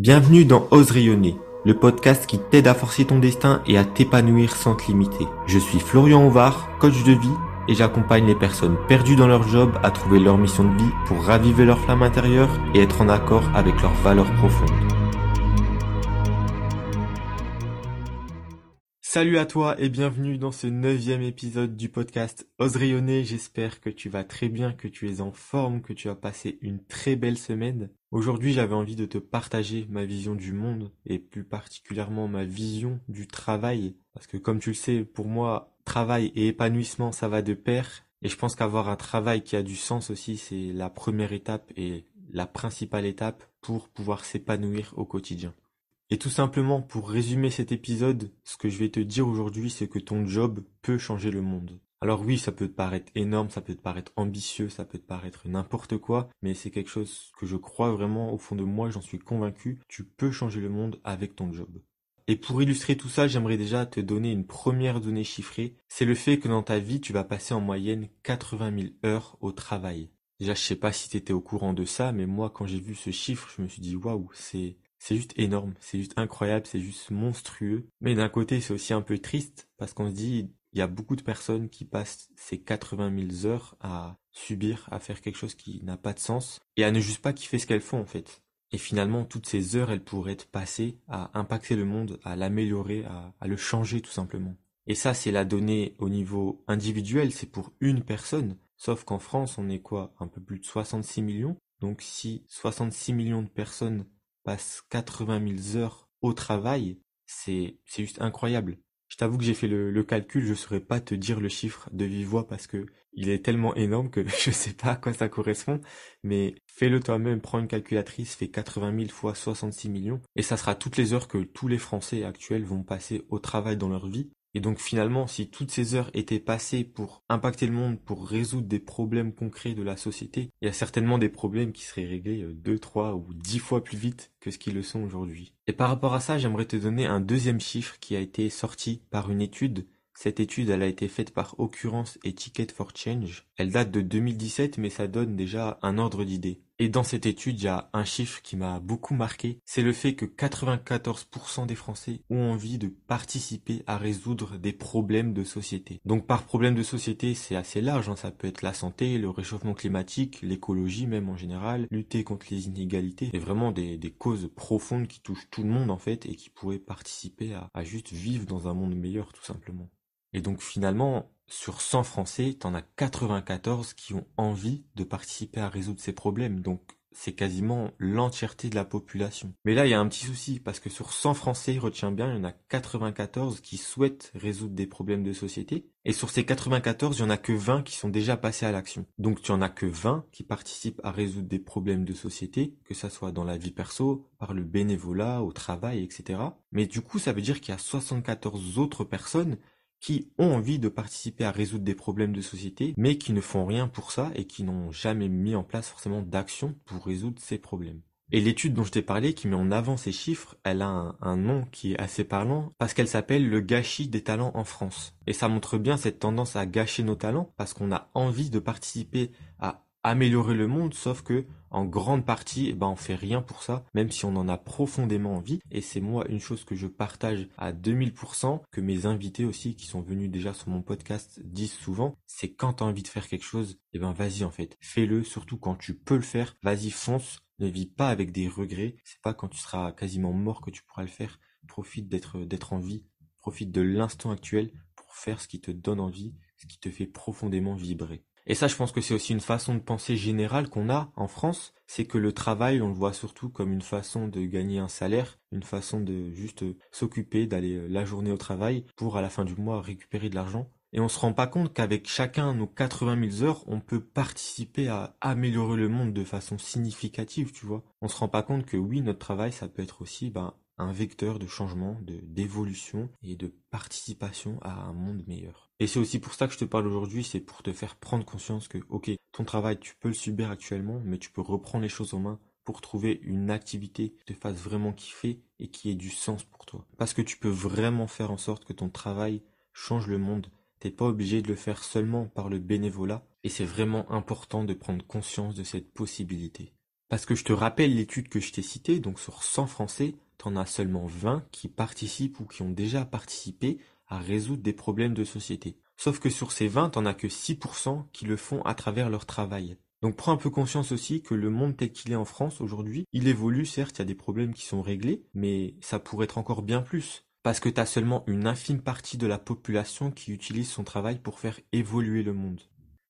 Bienvenue dans Ose rayonner, le podcast qui t'aide à forcer ton destin et à t'épanouir sans te limiter. Je suis Florian Ovar, coach de vie, et j'accompagne les personnes perdues dans leur job à trouver leur mission de vie pour raviver leur flamme intérieure et être en accord avec leurs valeurs profondes. Salut à toi et bienvenue dans ce neuvième épisode du podcast Ose rayonner. J'espère que tu vas très bien, que tu es en forme, que tu as passé une très belle semaine. Aujourd'hui, j'avais envie de te partager ma vision du monde et plus particulièrement ma vision du travail. Parce que comme tu le sais, pour moi, travail et épanouissement, ça va de pair. Et je pense qu'avoir un travail qui a du sens aussi, c'est la première étape et la principale étape pour pouvoir s'épanouir au quotidien. Et tout simplement, pour résumer cet épisode, ce que je vais te dire aujourd'hui, c'est que ton job peut changer le monde. Alors oui, ça peut te paraître énorme, ça peut te paraître ambitieux, ça peut te paraître n'importe quoi, mais c'est quelque chose que je crois vraiment au fond de moi, j'en suis convaincu, tu peux changer le monde avec ton job. Et pour illustrer tout ça, j'aimerais déjà te donner une première donnée chiffrée, c'est le fait que dans ta vie, tu vas passer en moyenne 80 000 heures au travail. Déjà, je sais pas si tu étais au courant de ça, mais moi, quand j'ai vu ce chiffre, je me suis dit, waouh, c'est, c'est juste énorme, c'est juste incroyable, c'est juste monstrueux. Mais d'un côté, c'est aussi un peu triste parce qu'on se dit, il y a beaucoup de personnes qui passent ces 80 000 heures à subir, à faire quelque chose qui n'a pas de sens et à ne juste pas kiffer ce qu'elles font en fait. Et finalement, toutes ces heures, elles pourraient être passées à impacter le monde, à l'améliorer, à, à le changer tout simplement. Et ça, c'est la donnée au niveau individuel, c'est pour une personne. Sauf qu'en France, on est quoi? Un peu plus de 66 millions. Donc si 66 millions de personnes passe 80 000 heures au travail, c'est juste incroyable. Je t'avoue que j'ai fait le, le, calcul, je saurais pas te dire le chiffre de vive voix parce que il est tellement énorme que je sais pas à quoi ça correspond, mais fais-le toi-même, prends une calculatrice, fais 80 000 fois 66 millions, et ça sera toutes les heures que tous les Français actuels vont passer au travail dans leur vie, et donc finalement, si toutes ces heures étaient passées pour impacter le monde, pour résoudre des problèmes concrets de la société, il y a certainement des problèmes qui seraient réglés euh, deux, trois ou dix fois plus vite que ce qu'ils le sont aujourd'hui. Et par rapport à ça, j'aimerais te donner un deuxième chiffre qui a été sorti par une étude cette étude, elle a été faite par Occurrence et Ticket for Change. Elle date de 2017, mais ça donne déjà un ordre d'idée. Et dans cette étude, il y a un chiffre qui m'a beaucoup marqué, c'est le fait que 94% des Français ont envie de participer à résoudre des problèmes de société. Donc par problème de société, c'est assez large, hein. ça peut être la santé, le réchauffement climatique, l'écologie même en général, lutter contre les inégalités, et vraiment des, causes profondes qui touchent tout le monde en fait et qui pourraient participer à juste vivre dans un monde meilleur tout simplement. Et donc finalement, sur 100 Français, t'en as 94 qui ont envie de participer à résoudre ces problèmes. Donc c'est quasiment l'entièreté de la population. Mais là, il y a un petit souci, parce que sur 100 Français, retiens bien, il y en a 94 qui souhaitent résoudre des problèmes de société. Et sur ces 94, il y en a que 20 qui sont déjà passés à l'action. Donc tu en as que 20 qui participent à résoudre des problèmes de société, que ça soit dans la vie perso, par le bénévolat, au travail, etc. Mais du coup, ça veut dire qu'il y a 74 autres personnes qui ont envie de participer à résoudre des problèmes de société, mais qui ne font rien pour ça et qui n'ont jamais mis en place forcément d'action pour résoudre ces problèmes. Et l'étude dont je t'ai parlé, qui met en avant ces chiffres, elle a un, un nom qui est assez parlant, parce qu'elle s'appelle le gâchis des talents en France. Et ça montre bien cette tendance à gâcher nos talents, parce qu'on a envie de participer à améliorer le monde, sauf que en grande partie, eh ben, on fait rien pour ça, même si on en a profondément envie. Et c'est moi une chose que je partage à 2000%, que mes invités aussi, qui sont venus déjà sur mon podcast, disent souvent, c'est quand tu as envie de faire quelque chose, eh ben vas-y en fait, fais-le, surtout quand tu peux le faire, vas-y fonce, ne vis pas avec des regrets, c'est pas quand tu seras quasiment mort que tu pourras le faire, profite d'être d'être en vie, profite de l'instant actuel pour faire ce qui te donne envie, ce qui te fait profondément vibrer. Et ça, je pense que c'est aussi une façon de penser générale qu'on a en France, c'est que le travail, on le voit surtout comme une façon de gagner un salaire, une façon de juste s'occuper, d'aller euh, la journée au travail pour à la fin du mois récupérer de l'argent. Et on se rend pas compte qu'avec chacun nos 80 000 heures, on peut participer à améliorer le monde de façon significative, tu vois. On se rend pas compte que oui, notre travail, ça peut être aussi, ben, un vecteur de changement, de d'évolution et de participation à un monde meilleur. Et c'est aussi pour ça que je te parle aujourd'hui, c'est pour te faire prendre conscience que, ok, ton travail, tu peux le subir actuellement, mais tu peux reprendre les choses en main pour trouver une activité qui te fasse vraiment kiffer et qui ait du sens pour toi. Parce que tu peux vraiment faire en sorte que ton travail change le monde. T'es pas obligé de le faire seulement par le bénévolat et c'est vraiment important de prendre conscience de cette possibilité. Parce que je te rappelle l'étude que je t'ai citée, donc sur 100 Français, t'en as seulement 20 qui participent ou qui ont déjà participé à résoudre des problèmes de société. Sauf que sur ces 20, t'en as que 6% qui le font à travers leur travail. Donc prends un peu conscience aussi que le monde tel qu'il est en France aujourd'hui, il évolue, certes, il y a des problèmes qui sont réglés, mais ça pourrait être encore bien plus. Parce que tu as seulement une infime partie de la population qui utilise son travail pour faire évoluer le monde.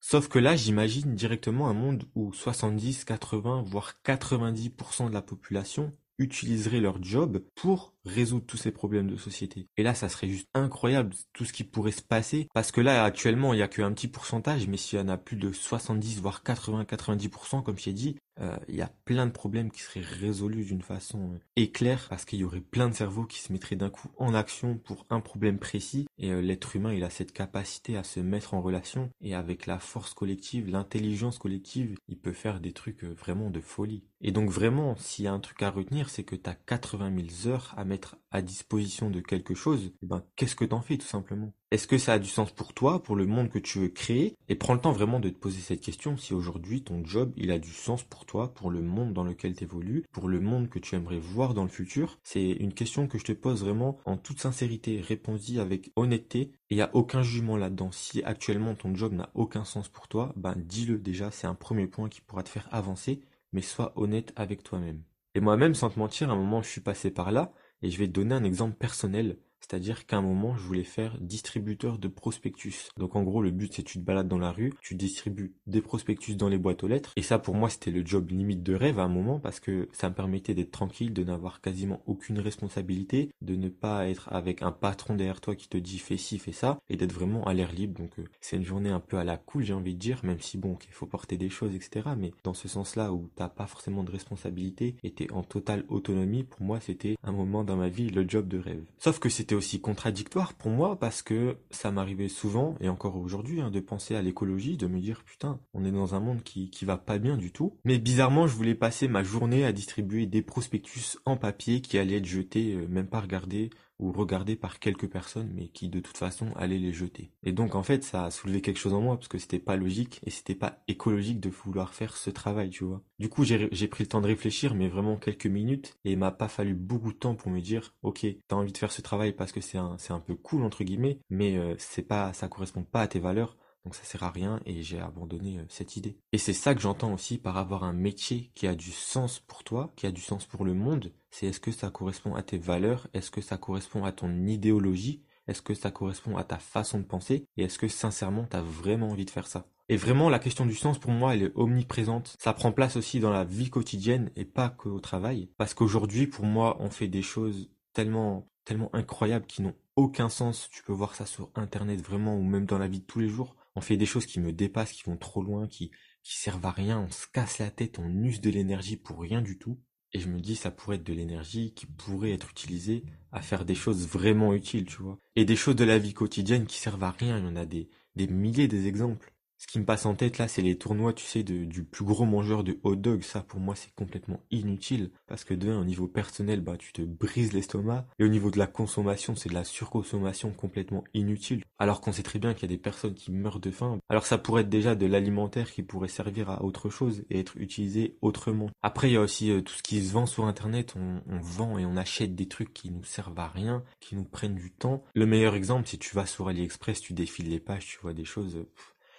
Sauf que là, j'imagine directement un monde où 70, 80, voire 90% de la population utiliserait leur job pour résoudre tous ces problèmes de société. Et là, ça serait juste incroyable tout ce qui pourrait se passer. Parce que là, actuellement, il y a qu'un petit pourcentage, mais s'il y en a plus de 70, voire 80, 90%, comme j'ai dit, euh, il y a plein de problèmes qui seraient résolus d'une façon euh, parce qu'il y aurait plein de cerveaux qui se mettraient d'un coup en action pour un problème précis et euh, l'être humain il a cette capacité à se mettre en relation et avec la force collective, l'intelligence collective, il peut faire des trucs vraiment de folie. Et donc vraiment, s'il y a un truc à retenir, c'est que tu as 80 000 heures à mettre à disposition de quelque chose, eh ben qu'est-ce que t'en fais tout simplement? Est-ce que ça a du sens pour toi, pour le monde que tu veux créer? Et prends le temps vraiment de te poser cette question si aujourd'hui ton job il a du sens pour toi, pour le monde dans lequel tu évolues, pour le monde que tu aimerais voir dans le futur? C'est une question que je te pose vraiment en toute sincérité, réponds-y avec honnêteté et il n'y a aucun jugement là-dedans. Si actuellement ton job n'a aucun sens pour toi, ben dis-le déjà, c'est un premier point qui pourra te faire avancer, mais sois honnête avec toi-même. Et moi-même, sans te mentir, un moment, je suis passé par là, et je vais te donner un exemple personnel. C'est-à-dire qu'à un moment, je voulais faire distributeur de prospectus. Donc en gros, le but c'est tu te balades dans la rue, tu distribues des prospectus dans les boîtes aux lettres. Et ça pour moi c'était le job limite de rêve à un moment parce que ça me permettait d'être tranquille, de n'avoir quasiment aucune responsabilité, de ne pas être avec un patron derrière toi qui te dit fais ci, fais ça, et d'être vraiment à l'air libre. Donc euh, c'est une journée un peu à la cool j'ai envie de dire, même si bon, il faut porter des choses, etc. Mais dans ce sens-là où t'as pas forcément de responsabilité et t'es en totale autonomie, pour moi c'était un moment dans ma vie le job de rêve. Sauf que c'était aussi contradictoire pour moi parce que ça m'arrivait souvent, et encore aujourd'hui, hein, de penser à l'écologie, de me dire putain, on est dans un monde qui, qui va pas bien du tout. Mais bizarrement, je voulais passer ma journée à distribuer des prospectus en papier qui allaient être jetés, euh, même pas regardés ou regardés par quelques personnes, mais qui de toute façon allaient les jeter. Et donc en fait, ça a soulevé quelque chose en moi, parce que c'était pas logique, et c'était pas écologique de vouloir faire ce travail, tu vois. Du coup, j'ai pris le temps de réfléchir, mais vraiment quelques minutes, et il m'a pas fallu beaucoup de temps pour me dire, ok, t'as envie de faire ce travail parce que c'est un, un peu cool, entre guillemets, mais euh, c'est pas, ça correspond pas à tes valeurs, donc ça sert à rien et j'ai abandonné euh, cette idée. Et c'est ça que j'entends aussi par avoir un métier qui a du sens pour toi, qui a du sens pour le monde. C'est est-ce que ça correspond à tes valeurs? Est-ce que ça correspond à ton idéologie? Est-ce que ça correspond à ta façon de penser? Et est-ce que sincèrement tu as vraiment envie de faire ça? Et vraiment, la question du sens, pour moi, elle est omniprésente. Ça prend place aussi dans la vie quotidienne et pas qu'au travail. Parce qu'aujourd'hui, pour moi, on fait des choses tellement, tellement incroyables qui n'ont aucun sens. Tu peux voir ça sur Internet vraiment ou même dans la vie de tous les jours on fait des choses qui me dépassent, qui vont trop loin, qui, qui servent à rien, on se casse la tête, on use de l'énergie pour rien du tout. Et je me dis, ça pourrait être de l'énergie qui pourrait être utilisée à faire des choses vraiment utiles, tu vois. Et des choses de la vie quotidienne qui servent à rien, il y en a des, des milliers d'exemples. Ce qui me passe en tête là, c'est les tournois, tu sais, de, du plus gros mangeur de hot dog. Ça, pour moi, c'est complètement inutile. Parce que de au niveau personnel, bah, tu te brises l'estomac. Et au niveau de la consommation, c'est de la surconsommation complètement inutile. Alors qu'on sait très bien qu'il y a des personnes qui meurent de faim. Alors ça pourrait être déjà de l'alimentaire qui pourrait servir à autre chose et être utilisé autrement. Après, il y a aussi euh, tout ce qui se vend sur Internet. On, vend et on achète des trucs qui nous servent à rien, qui nous prennent du temps. Le meilleur exemple, si tu vas sur AliExpress, tu défiles les pages, tu vois des choses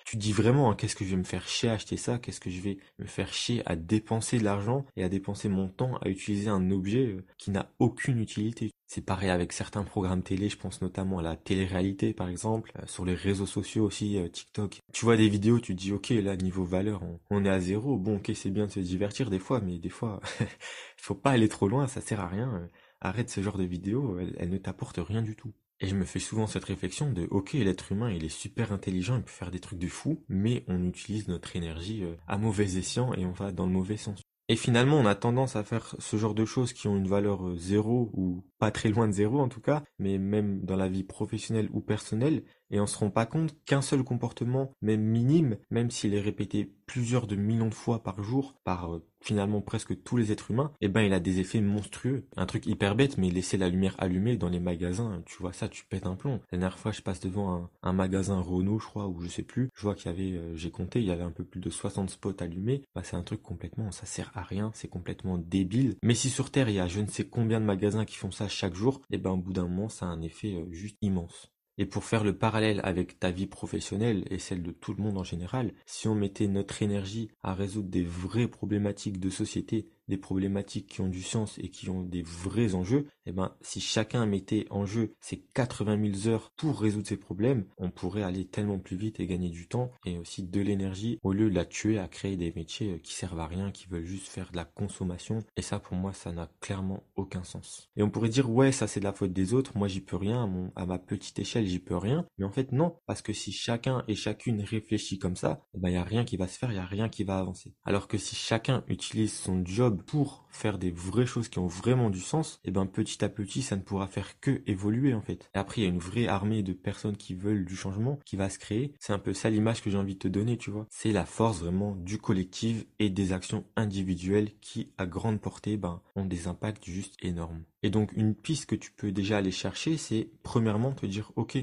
tu dis vraiment hein, qu'est-ce que je vais me faire chier à acheter ça, qu'est-ce que je vais me faire chier à dépenser de l'argent et à dépenser mon temps à utiliser un objet euh, qui n'a aucune utilité. C'est pareil avec certains programmes télé, je pense notamment à la télé-réalité par exemple, euh, sur les réseaux sociaux aussi, euh, TikTok. Tu vois des vidéos, tu dis ok là niveau valeur on, est à zéro, bon ok c'est bien de se divertir des fois, mais des fois faut pas aller trop loin, ça sert à rien. Arrête ce genre de vidéos, elles ne t'apportent rien du tout. Et je me fais souvent cette réflexion de ok l'être humain il est super intelligent, il peut faire des trucs de fou, mais on utilise notre énergie euh, à mauvais escient et on va dans le mauvais sens. Et finalement on a tendance à faire ce genre de choses qui ont une valeur euh, zéro ou pas très loin de zéro en tout cas, mais même dans la vie professionnelle ou personnelle, et on se rend pas compte qu'un seul comportement, même minime, même s'il est répété plusieurs de millions de fois par jour par euh, finalement presque tous les êtres humains, eh ben il a des effets monstrueux. Un truc hyper bête, mais laisser la lumière allumée dans les magasins, tu vois ça, tu pètes un plomb. La dernière fois, je passe devant un, magasin Renault, je crois, ou je sais plus, je vois qu'il y avait, euh, j'ai compté, il y avait un peu plus de 60 spots allumés. Bah c'est un truc complètement, ça sert à rien, c'est complètement débile. Mais si sur Terre il y a je ne sais combien de magasins qui font ça chaque jour, eh ben au bout d'un moment, ça a un effet euh, juste immense. Et pour faire le parallèle avec ta vie professionnelle et celle de tout le monde en général, si on mettait notre énergie à résoudre des vraies problématiques de société des problématiques qui ont du sens et qui ont des vrais enjeux, eh ben, si chacun mettait en jeu ces 80 000 heures pour résoudre ces problèmes, on pourrait aller tellement plus vite et gagner du temps et aussi de l'énergie au lieu de la tuer à créer des métiers qui servent à rien, qui veulent juste faire de la consommation. Et ça, pour moi, ça n'a clairement aucun sens. Et on pourrait dire, ouais, ça c'est de la faute des autres, moi j'y peux rien, à, mon, à ma petite échelle, j'y peux rien. Mais en fait, non, parce que si chacun et chacune réfléchit comme ça, eh ben, il n'y a rien qui va se faire, il n'y a rien qui va avancer. Alors que si chacun utilise son job pour faire des vraies choses qui ont vraiment du sens, et eh ben petit à petit ça ne pourra faire que évoluer en fait. Après il y a une vraie armée de personnes qui veulent du changement qui va se créer. C'est un peu ça l'image que j'ai envie de te donner, tu vois. C'est la force vraiment du collectif et des actions individuelles qui à grande portée ben ont des impacts juste énormes. Et donc une piste que tu peux déjà aller chercher, c'est premièrement te dire ok,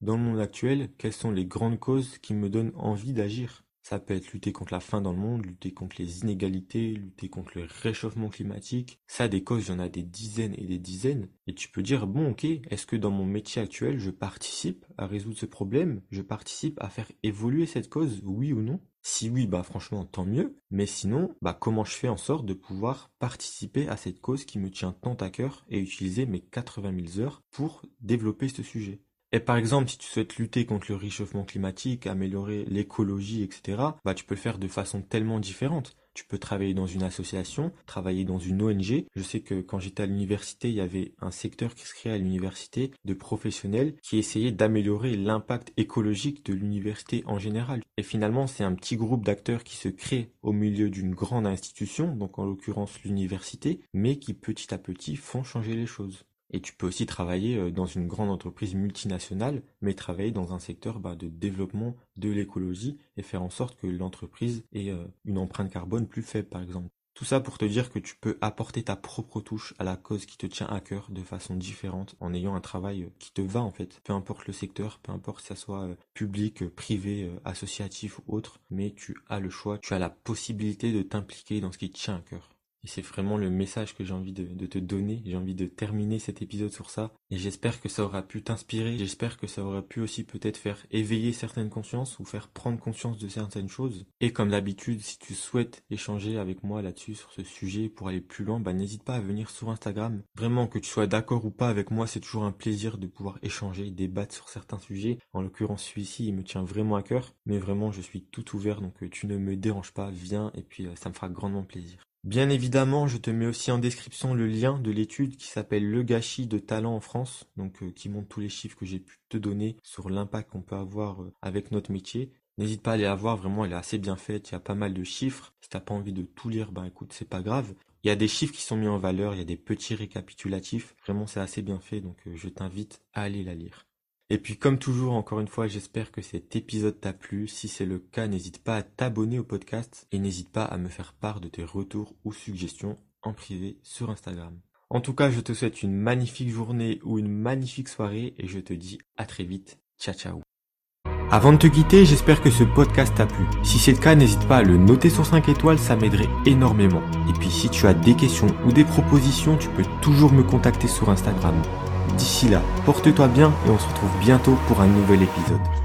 dans le monde actuel, quelles sont les grandes causes qui me donnent envie d'agir? Ça peut être lutter contre la faim dans le monde, lutter contre les inégalités, lutter contre le réchauffement climatique. Ça, des causes, il y en a des dizaines et des dizaines. Et tu peux dire, bon, ok, est-ce que dans mon métier actuel, je participe à résoudre ce problème? Je participe à faire évoluer cette cause, oui ou non? Si oui, bah franchement, tant mieux. Mais sinon, bah comment je fais en sorte de pouvoir participer à cette cause qui me tient tant à cœur et utiliser mes 80 000 heures pour développer ce sujet? Et par exemple, si tu souhaites lutter contre le réchauffement climatique, améliorer l'écologie, etc., bah tu peux le faire de façon tellement différente. Tu peux travailler dans une association, travailler dans une ONG. Je sais que quand j'étais à l'université, il y avait un secteur qui se créait à l'université de professionnels qui essayaient d'améliorer l'impact écologique de l'université en général. Et finalement, c'est un petit groupe d'acteurs qui se crée au milieu d'une grande institution, donc en l'occurrence l'université, mais qui petit à petit font changer les choses. Et tu peux aussi travailler euh, dans une grande entreprise multinationale, mais travailler dans un secteur bah, de développement de l'écologie et faire en sorte que l'entreprise ait euh, une empreinte carbone plus faible, par exemple. Tout ça pour te dire que tu peux apporter ta propre touche à la cause qui te tient à cœur de façon différente en ayant un travail euh, qui te va en fait. Peu importe le secteur, peu importe si ça soit public, privé, associatif ou autre, mais tu as le choix, tu as la possibilité de t'impliquer dans ce qui te tient à cœur. Et c'est vraiment le message que j'ai envie de, te donner. J'ai envie de terminer cet épisode sur ça. Et j'espère que ça aura pu t'inspirer. J'espère que ça aura pu aussi peut-être faire éveiller certaines consciences ou faire prendre conscience de certaines choses. Et comme d'habitude, si tu souhaites échanger avec moi là-dessus, sur ce sujet, pour aller plus loin, bah, n'hésite pas à venir sur Instagram. Vraiment, que tu sois d'accord ou pas avec moi, c'est toujours un plaisir de pouvoir échanger, débattre sur certains sujets. En l'occurrence, celui-ci, il me tient vraiment à cœur. Mais vraiment, je suis tout ouvert, donc euh, tu ne me déranges pas. Viens et puis euh, ça me fera grandement plaisir. Bien évidemment, je te mets aussi en description le lien de l'étude qui s'appelle Le gâchis de talent en France, donc euh, qui montre tous les chiffres que j'ai pu te donner sur l'impact qu'on peut avoir euh, avec notre métier. N'hésite pas à aller la voir, vraiment elle est assez bien faite, il y a pas mal de chiffres. Si t'as pas envie de tout lire, ben écoute, c'est pas grave. Il y a des chiffres qui sont mis en valeur, il y a des petits récapitulatifs, vraiment c'est assez bien fait, donc euh, je t'invite à aller la lire. Et puis comme toujours, encore une fois, j'espère que cet épisode t'a plu. Si c'est le cas, n'hésite pas à t'abonner au podcast et n'hésite pas à me faire part de tes retours ou suggestions en privé sur Instagram. En tout cas, je te souhaite une magnifique journée ou une magnifique soirée et je te dis à très vite. Ciao ciao. Avant de te quitter, j'espère que ce podcast t'a plu. Si c'est le cas, n'hésite pas à le noter sur 5 étoiles, ça m'aiderait énormément. Et puis si tu as des questions ou des propositions, tu peux toujours me contacter sur Instagram. D'ici là, porte-toi bien et on se retrouve bientôt pour un nouvel épisode.